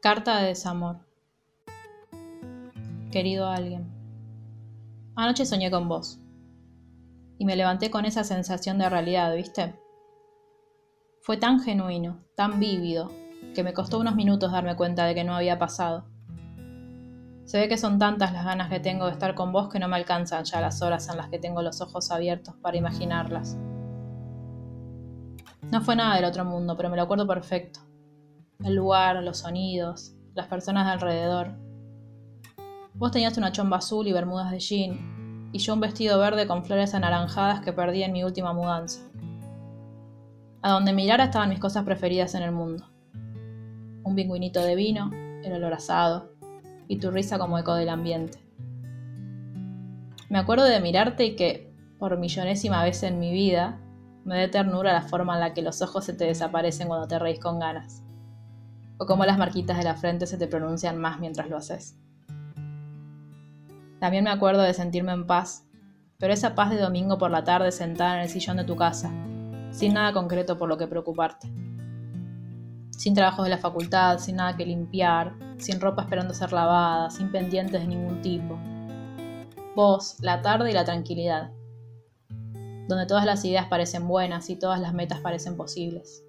Carta de desamor. Querido alguien, anoche soñé con vos y me levanté con esa sensación de realidad, ¿viste? Fue tan genuino, tan vívido, que me costó unos minutos darme cuenta de que no había pasado. Se ve que son tantas las ganas que tengo de estar con vos que no me alcanzan ya las horas en las que tengo los ojos abiertos para imaginarlas. No fue nada del otro mundo, pero me lo acuerdo perfecto el lugar, los sonidos, las personas de alrededor. Vos tenías una chomba azul y bermudas de jean, y yo un vestido verde con flores anaranjadas que perdí en mi última mudanza. A donde mirara estaban mis cosas preferidas en el mundo. Un pingüinito de vino, el olor asado, y tu risa como eco del ambiente. Me acuerdo de mirarte y que, por millonésima vez en mi vida, me dé ternura la forma en la que los ojos se te desaparecen cuando te reís con ganas o cómo las marquitas de la frente se te pronuncian más mientras lo haces. También me acuerdo de sentirme en paz, pero esa paz de domingo por la tarde sentada en el sillón de tu casa, sin nada concreto por lo que preocuparte. Sin trabajos de la facultad, sin nada que limpiar, sin ropa esperando ser lavada, sin pendientes de ningún tipo. Vos, la tarde y la tranquilidad, donde todas las ideas parecen buenas y todas las metas parecen posibles.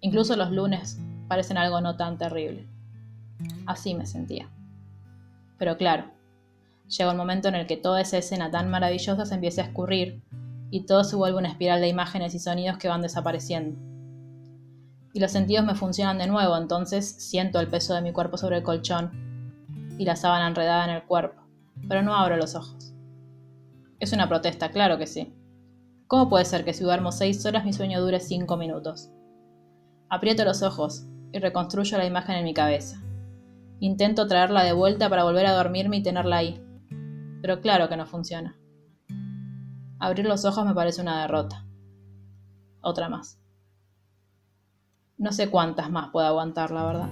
Incluso los lunes, parecen algo no tan terrible. Así me sentía. Pero claro, llega un momento en el que toda esa escena tan maravillosa se empieza a escurrir y todo se vuelve una espiral de imágenes y sonidos que van desapareciendo. Y los sentidos me funcionan de nuevo, entonces siento el peso de mi cuerpo sobre el colchón y la sábana enredada en el cuerpo, pero no abro los ojos. Es una protesta, claro que sí. ¿Cómo puede ser que si duermo seis horas mi sueño dure cinco minutos? Aprieto los ojos, y reconstruyo la imagen en mi cabeza. Intento traerla de vuelta para volver a dormirme y tenerla ahí. Pero claro que no funciona. Abrir los ojos me parece una derrota. Otra más. No sé cuántas más puedo aguantar, la verdad.